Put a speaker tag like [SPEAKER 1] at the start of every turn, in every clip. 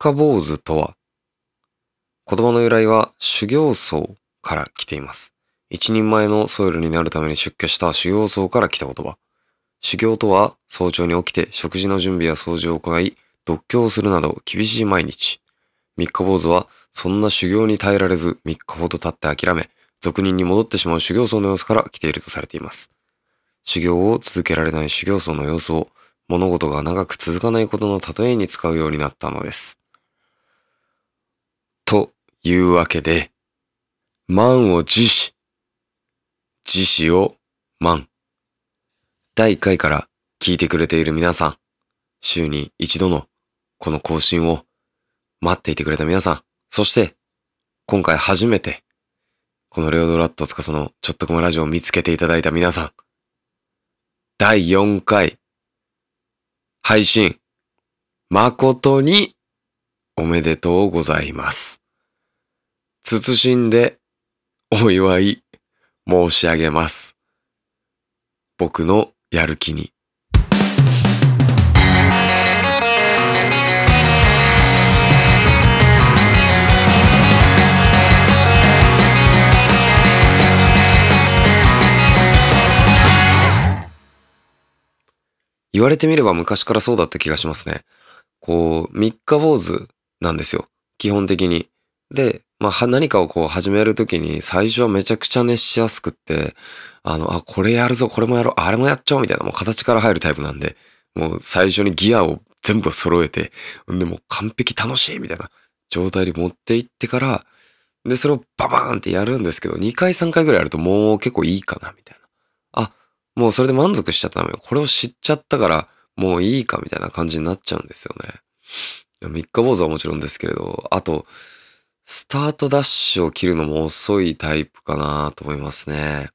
[SPEAKER 1] 三日坊主とは、言葉の由来は修行僧から来ています。一人前のソイルになるために出家した修行僧から来た言葉。修行とは早朝に起きて食事の準備や掃除を行い、読経をするなど厳しい毎日。三日坊主はそんな修行に耐えられず三日ほど経って諦め、俗人に戻ってしまう修行僧の様子から来ているとされています。修行を続けられない修行僧の様子を物事が長く続かないことの例えに使うようになったのです。というわけで、満を持し、自死を満。第1回から聞いてくれている皆さん、週に一度のこの更新を待っていてくれた皆さん、そして今回初めてこのレオドラットつかそのちょっとこまラジオを見つけていただいた皆さん、第4回配信誠におめでとうございます。謹んでお祝い申し上げます。僕のやる気に。言われてみれば昔からそうだった気がしますね。こう、三日坊主なんですよ。基本的に。で、まあ、何かをこう始めるときに最初はめちゃくちゃ熱しやすくって、あの、あ、これやるぞ、これもやろう、あれもやっちゃおうみたいな、もう形から入るタイプなんで、もう最初にギアを全部揃えて、んでもう完璧楽しいみたいな状態に持っていってから、で、それをババーンってやるんですけど、2回3回ぐらいやるともう結構いいかな、みたいな。あ、もうそれで満足しちゃったのよ。これを知っちゃったから、もういいかみたいな感じになっちゃうんですよね。三日坊主はもちろんですけれど、あと、スタートダッシュを切るのも遅いタイプかなと思いますね。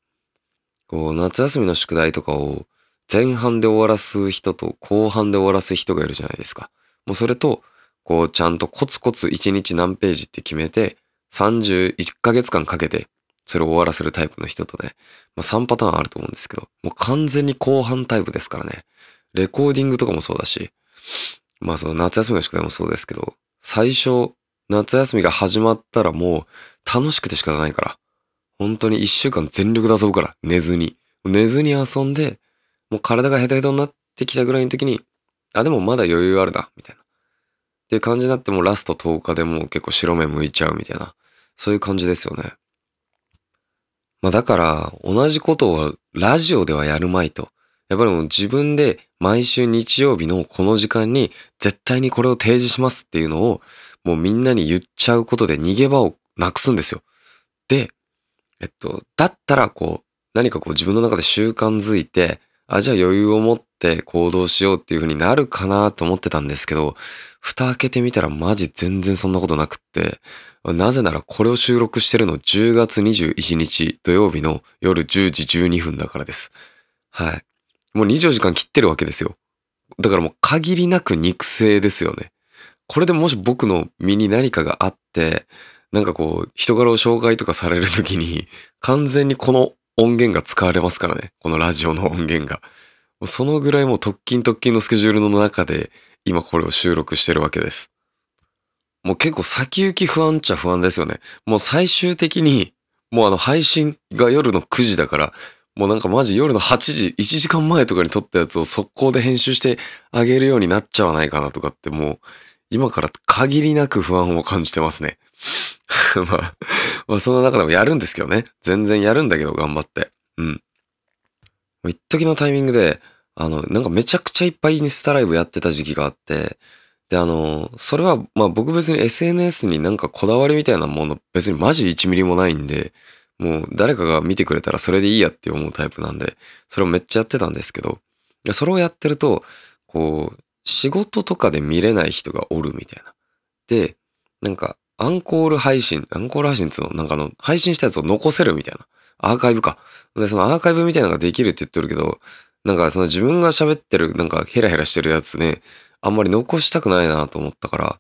[SPEAKER 1] こう、夏休みの宿題とかを前半で終わらす人と後半で終わらす人がいるじゃないですか。もうそれと、こう、ちゃんとコツコツ1日何ページって決めて、31ヶ月間かけて、それを終わらせるタイプの人とね、まあ3パターンあると思うんですけど、もう完全に後半タイプですからね。レコーディングとかもそうだし、まあその夏休みの宿題もそうですけど、最初、夏休みが始まったらもう楽しくて仕方ないから。本当に一週間全力で遊ぶから、寝ずに。寝ずに遊んで、もう体がヘトヘトになってきたぐらいの時に、あ、でもまだ余裕あるな、みたいな。っていう感じになってもラスト10日でもう結構白目向いちゃうみたいな。そういう感じですよね。まあだから、同じことをラジオではやるまいと。やっぱりもう自分で毎週日曜日のこの時間に絶対にこれを提示しますっていうのをもうみんなに言っちゃうことで逃げ場をなくすんですよ。で、えっと、だったらこう何かこう自分の中で習慣づいて、あ、じゃあ余裕を持って行動しようっていう風になるかなと思ってたんですけど、蓋開けてみたらマジ全然そんなことなくって、なぜならこれを収録してるの10月21日土曜日の夜10時12分だからです。はい。もう24時間切ってるわけですよ。だからもう限りなく肉声ですよね。これでもし僕の身に何かがあって、なんかこう、人柄を紹介とかされるときに、完全にこの音源が使われますからね。このラジオの音源が。そのぐらいもう特勤特勤のスケジュールの中で、今これを収録してるわけです。もう結構先行き不安っちゃ不安ですよね。もう最終的に、もうあの配信が夜の9時だから、もうなんかマジ夜の8時、1時間前とかに撮ったやつを速攻で編集してあげるようになっちゃわないかなとかってもう、今から限りなく不安を感じてますね。まあ、まあその中でもやるんですけどね。全然やるんだけど頑張って。うん。一時のタイミングで、あの、なんかめちゃくちゃいっぱいインスタライブやってた時期があって、で、あの、それは、まあ僕別に SNS になんかこだわりみたいなもの別にマジ1ミリもないんで、もう誰かが見てくれたらそれでいいやって思うタイプなんで、それをめっちゃやってたんですけど、それをやってると、こう、仕事とかで見れない人がおるみたいな。で、なんか、アンコール配信、アンコール配信っていうの、なんかの、配信したやつを残せるみたいな。アーカイブか。で、そのアーカイブみたいなのができるって言ってるけど、なんかその自分が喋ってる、なんかヘラヘラしてるやつね、あんまり残したくないなと思ったから、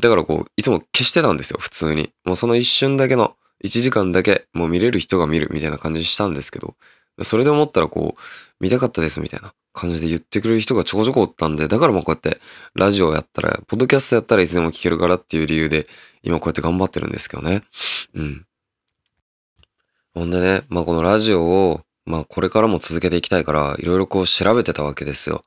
[SPEAKER 1] だからこう、いつも消してたんですよ、普通に。もうその一瞬だけの、1時間だけ、もう見れる人が見るみたいな感じしたんですけど、それで思ったらこう、見たかったですみたいな感じで言ってくれる人がちょこちょこおったんで、だからまあこうやってラジオやったら、ポッドキャストやったらいつでも聞けるからっていう理由で、今こうやって頑張ってるんですけどね。うん。ほんでね、まあこのラジオを、まあこれからも続けていきたいから、いろいろこう調べてたわけですよ。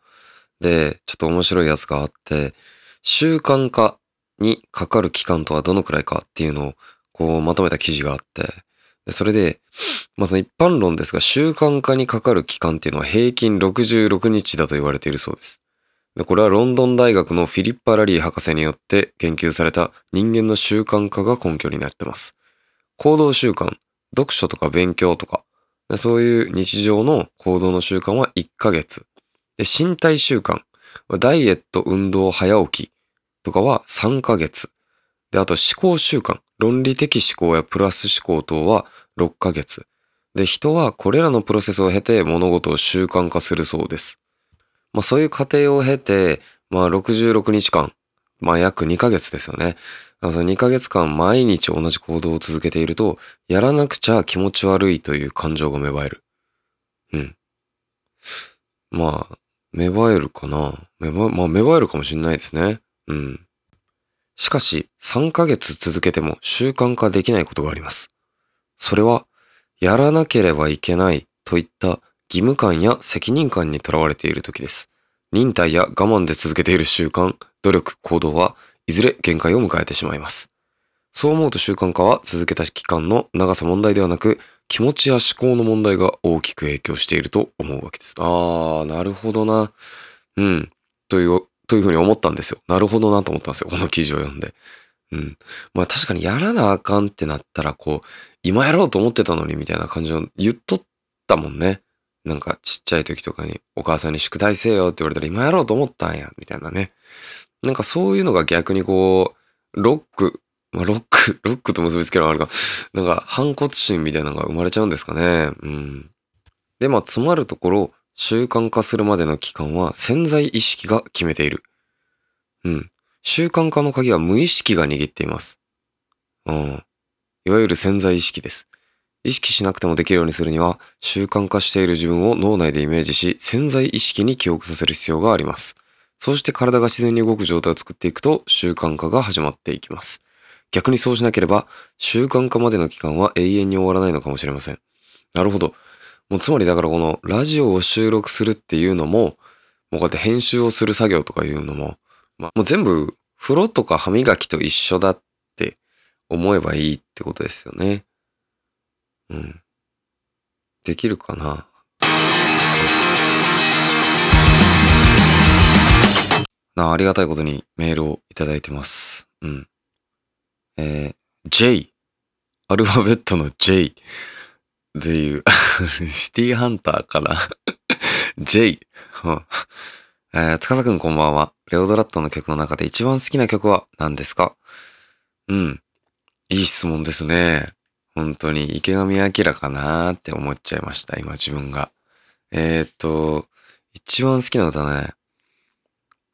[SPEAKER 1] で、ちょっと面白いやつがあって、習慣化にかかる期間とはどのくらいかっていうのを、こうまとめた記事があって、それで、まず一般論ですが、習慣化にかかる期間っていうのは平均66日だと言われているそうです。でこれはロンドン大学のフィリッパ・ラリー博士によって研究された人間の習慣化が根拠になってます。行動習慣、読書とか勉強とか、そういう日常の行動の習慣は1ヶ月。で、身体習慣、ダイエット、運動、早起きとかは3ヶ月。で、あと思考習慣、論理的思考やプラス思考等は6ヶ月。で、人はこれらのプロセスを経て物事を習慣化するそうです。まあそういう過程を経て、まあ66日間、まあ約2ヶ月ですよね。その2ヶ月間毎日同じ行動を続けていると、やらなくちゃ気持ち悪いという感情が芽生える。うん。まあ、芽生えるかな芽生、まあ芽生えるかもしんないですね。うん。しかし、3ヶ月続けても習慣化できないことがあります。それは、やらなければいけないといった義務感や責任感にとらわれている時です。忍耐や我慢で続けている習慣、努力、行動はいずれ限界を迎えてしまいます。そう思うと習慣化は続けた期間の長さ問題ではなく、気持ちや思考の問題が大きく影響していると思うわけです。あー、なるほどな。うん。という、というふうに思ったんですよ。なるほどなと思ったんですよ。この記事を読んで。うん。まあ確かにやらなあかんってなったら、こう、今やろうと思ってたのにみたいな感じを言っとったもんね。なんかちっちゃい時とかにお母さんに宿題せよって言われたら今やろうと思ったんや、みたいなね。なんかそういうのが逆にこう、ロック、まあ、ロック、ロックと結びつけるのあるか、なんか反骨心みたいなのが生まれちゃうんですかね。うん。で、まあ、詰まるところ、習慣化するまでの期間は潜在意識が決めている。うん。習慣化の鍵は無意識が握っています。うん。いわゆる潜在意識です。意識しなくてもできるようにするには、習慣化している自分を脳内でイメージし、潜在意識に記憶させる必要があります。そうして体が自然に動く状態を作っていくと習慣化が始まっていきます。逆にそうしなければ習慣化までの期間は永遠に終わらないのかもしれません。なるほど。もうつまりだからこのラジオを収録するっていうのも、もうこうやって編集をする作業とかいうのも、まあ、もう全部風呂とか歯磨きと一緒だって思えばいいってことですよね。うん。できるかななありがたいことにメールをいただいてます。うん。えー、J。アルファベットの J っていう シティハンターかな J。えー、つかさくんこんばんは。レオドラットの曲の中で一番好きな曲は何ですか？うん。いい質問ですね。本当に池上彰かなーって思っちゃいました、今自分が。えー、っと、一番好きな歌ね。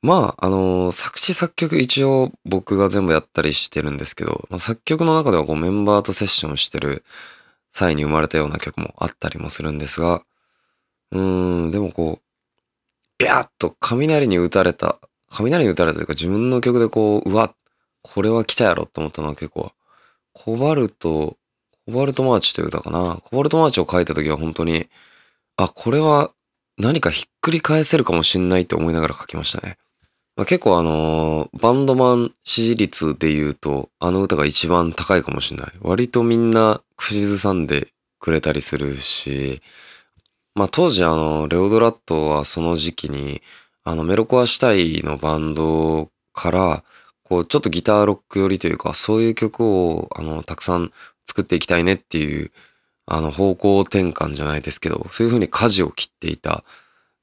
[SPEAKER 1] まあ、あのー、作詞作曲一応僕が全部やったりしてるんですけど、まあ、作曲の中ではこうメンバーとセッションしてる際に生まれたような曲もあったりもするんですが、うーん、でもこう、ビャーッと雷に打たれた、雷に打たれたというか自分の曲でこう、うわ、これは来たやろと思ったのは結構、コバルト、コバルトマーチという歌かな。コバルトマーチを書いた時は本当に、あ、これは何かひっくり返せるかもしんないって思いながら書きましたね。まあ、結構あのー、バンドマン支持率で言うと、あの歌が一番高いかもしれない。割とみんな口ずさんでくれたりするし、まあ当時あの、レオドラットはその時期に、あの、メロコア主体のバンドから、こう、ちょっとギターロック寄りというか、そういう曲を、あの、たくさん作っていきたいねっていう、あの、方向転換じゃないですけど、そういう風に舵を切っていた、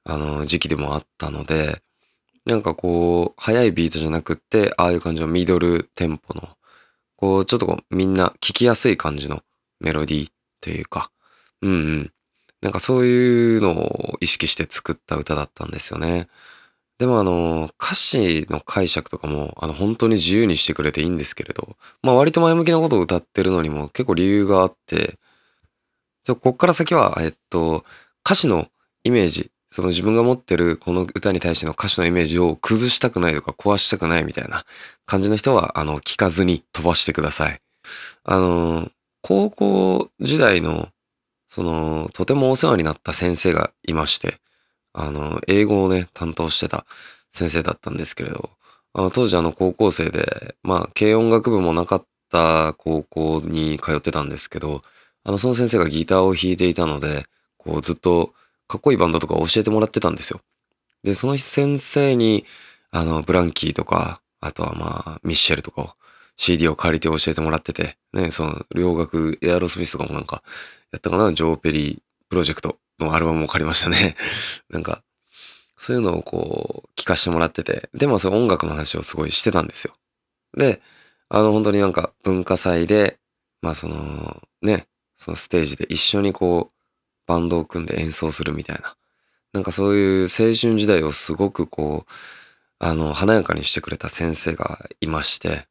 [SPEAKER 1] あの、時期でもあったので、なんかこう、速いビートじゃなくって、ああいう感じのミドルテンポの、こう、ちょっとこう、みんな聞きやすい感じのメロディーというか、うんうん。なんかそういうのを意識して作った歌だったんですよね。でもあの、歌詞の解釈とかも、あの、本当に自由にしてくれていいんですけれど、まあ割と前向きなことを歌ってるのにも結構理由があって、こっから先は、えっと、歌詞のイメージ、その自分が持ってるこの歌に対しての歌詞のイメージを崩したくないとか壊したくないみたいな感じの人は、あの、聞かずに飛ばしてください。あの、高校時代の、その、とてもお世話になった先生がいまして、あの、英語をね、担当してた先生だったんですけれど、あの当時あの高校生で、まあ、軽音楽部もなかった高校に通ってたんですけど、あの、その先生がギターを弾いていたので、こうずっとかっこいいバンドとか教えてもらってたんですよ。で、その先生に、あの、ブランキーとか、あとはまあ、ミッシェルとかを CD を借りて教えてもらってて、ね、その、洋楽、エアロスミスとかもなんか、やったかな、ジョー・ペリープロジェクトのアルバムを借りましたね。なんか、そういうのをこう、聞かしてもらってて、でもその音楽の話をすごいしてたんですよ。で、あの、本当になんか文化祭で、まあその、ね、そのステージで一緒にこう、バンドを組んで演奏するみたいな。なんかそういう青春時代をすごくこう、あの、華やかにしてくれた先生がいまして、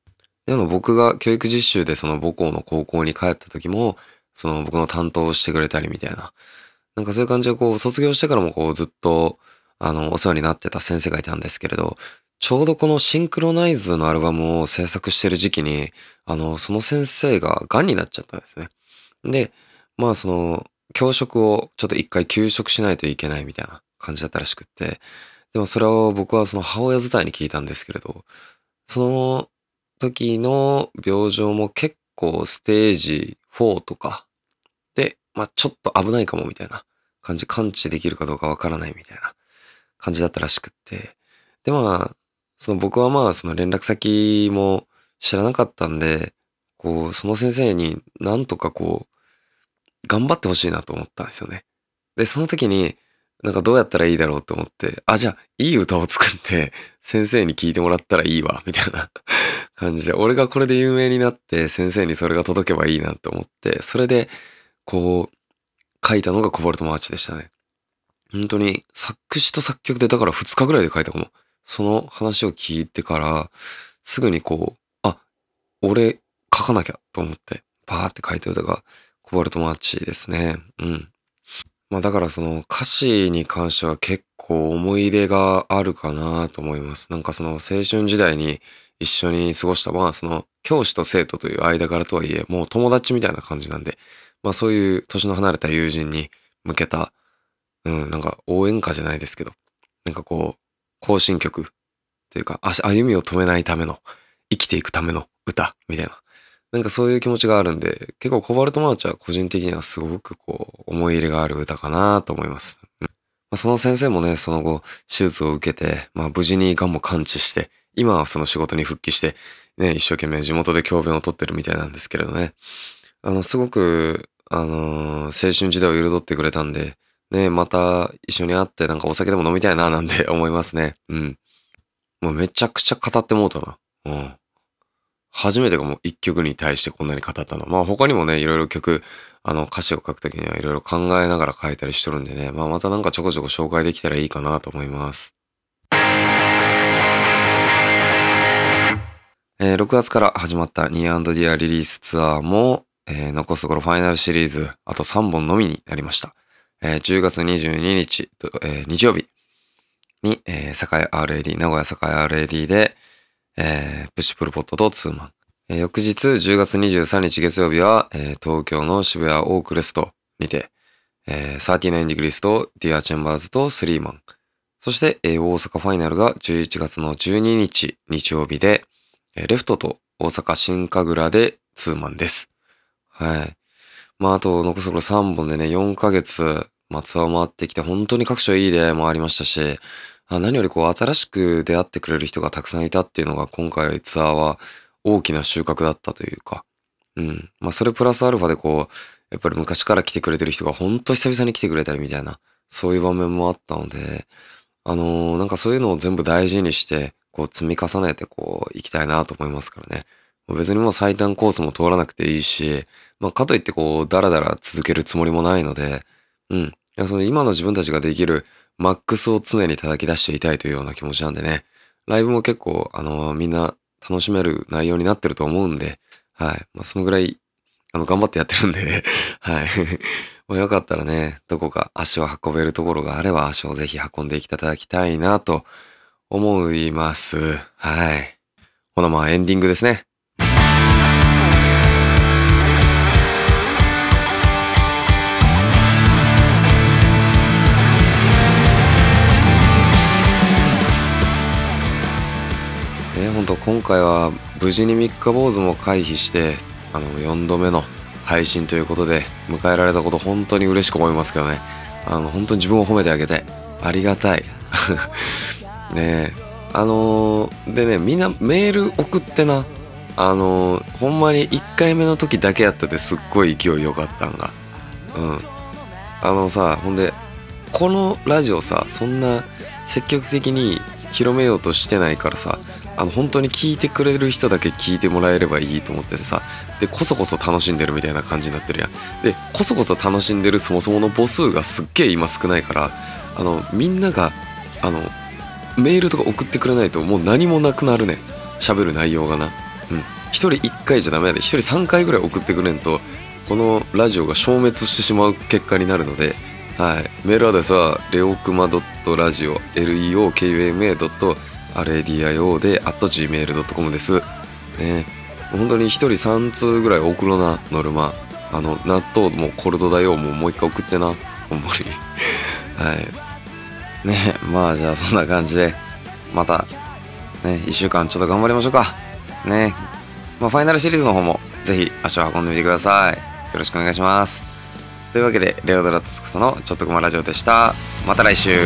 [SPEAKER 1] でも僕が教育実習でその母校の高校に帰った時も、その僕の担当をしてくれたりみたいな。なんかそういう感じでこう、卒業してからもこうずっと、あの、お世話になってた先生がいたんですけれど、ちょうどこのシンクロナイズのアルバムを制作してる時期に、あの、その先生が癌になっちゃったんですね。で、まあその、教職をちょっと一回休職しないといけないみたいな感じだったらしくって、でもそれを僕はその母親伝いに聞いたんですけれど、その時の病状も結構ステージ4とかで、まあちょっと危ないかもみたいな感じ、感知できるかどうかわからないみたいな感じだったらしくって。で、まあ、その僕はまあ、その連絡先も知らなかったんで、こう、その先生になんとかこう、頑張ってほしいなと思ったんですよね。で、その時に、なんかどうやったらいいだろうと思って、あ、じゃあ、いい歌を作って、先生に聞いてもらったらいいわ、みたいな 感じで、俺がこれで有名になって、先生にそれが届けばいいなと思って、それで、こう、書いたのがコバルトマーチでしたね。本当に作詞と作曲でだから2日ぐらいで書いたかも。その話を聞いてから、すぐにこう、あ、俺書かなきゃと思って、パーって書いた歌がコバルトマーチですね。うん。まあだからその歌詞に関しては結構思い入れがあるかなと思います。なんかその青春時代に一緒に過ごした、まあその教師と生徒という間柄とはいえ、もう友達みたいな感じなんで、まあそういう年の離れた友人に向けたうん、なんか応援歌じゃないですけど、なんかこう、行進曲っていうか、歩みを止めないための、生きていくための歌みたいな。なんかそういう気持ちがあるんで、結構コバルトマーチは個人的にはすごくこう、思い入れがある歌かなと思います。うんまあ、その先生もね、その後、手術を受けて、まあ無事に癌も完治して、今はその仕事に復帰して、ね、一生懸命地元で教鞭をとってるみたいなんですけれどね。あの、すごく、あのー、青春時代を彩ってくれたんで、ね、また一緒に会ってなんかお酒でも飲みたいななんて思いますね。うん。もうめちゃくちゃ語ってもうたな。うん。初めてがもう一曲に対してこんなに語ったの。まあ他にもね、いろいろ曲、あの歌詞を書くときにはいろいろ考えながら書いたりしとるんでね、まあまたなんかちょこちょこ紹介できたらいいかなと思います。えー、6月から始まったニーディアリリースツアーも、えー、残すところファイナルシリーズ、あと3本のみになりました。えー、10月22日、えー、日曜日に、えー、栄 RAD、名古屋栄 RAD で、えー、プッシュプルポットとツーマン。えー、翌日10月23日月曜日は、えー、東京の渋谷 O-Crest にて、えー、39degrees と Dear Chambers とスリーマン。そして、えー、大阪ファイナルが11月の12日日曜日で、えー、レフトと大阪新神楽でツーマンです。はい。まあ、あと、残すところ3本でね、4ヶ月、松は回ってきて、本当に各所いい出会いもありましたし、あ何よりこう、新しく出会ってくれる人がたくさんいたっていうのが、今回ツアーは大きな収穫だったというか、うん。まあ、それプラスアルファでこう、やっぱり昔から来てくれてる人が本当久々に来てくれたりみたいな、そういう場面もあったので、あのー、なんかそういうのを全部大事にして、こう積み重ねてこう、行きたいなと思いますからね。別にもう最短コースも通らなくていいし、まあ、かといってこう、だらだら続けるつもりもないので、うん。いや、その今の自分たちができるマックスを常に叩き出していたいというような気持ちなんでね。ライブも結構、あのー、みんな楽しめる内容になってると思うんで、はい。まあ、そのぐらい、あの、頑張ってやってるんで はい。もうよかったらね、どこか足を運べるところがあれば足をぜひ運んでいただきたいなと思います。はい。ほなまあエンディングですね。ね、本当今回は無事に三日坊主も回避してあの4度目の配信ということで迎えられたこと本当に嬉しく思いますけどね。あの本当に自分を褒めてあげたいありがたい。ねえあのーでねみんなメール送ってな。あのーほんまに1回目の時だけやったですっごい勢い良かったんが。うん。あのさほんでこのラジオさそんな積極的に広めようとしてないからさあの本当に聞いてくれる人だけ聞いてもらえればいいと思っててさ。でこそこそ楽しんでるみたいな感じになってるやん。でこそこそ楽しんでるそもそもの母数がすっげえ今少ないからあのみんながあのメールとか送ってくれないともう何もなくなるね喋る内容がな。うん。1人1回じゃダメやで。1人3回ぐらい送ってくれんとこのラジオが消滅してしまう結果になるのではい、メールアドレスはレオクマ .radio leokuma.radio で at gmail.com です。ね。本当に一人3通ぐらい送ろなノルマ。あの納豆もコルドだよもうもう一回送ってな。ほんまに。はい。ね。まあじゃあそんな感じでまたね1週間ちょっと頑張りましょうか。ね。まあファイナルシリーズの方もぜひ足を運んでみてください。よろしくお願いします。というわけでレオドラットスクソのちょっとくまラジオでした。また来週。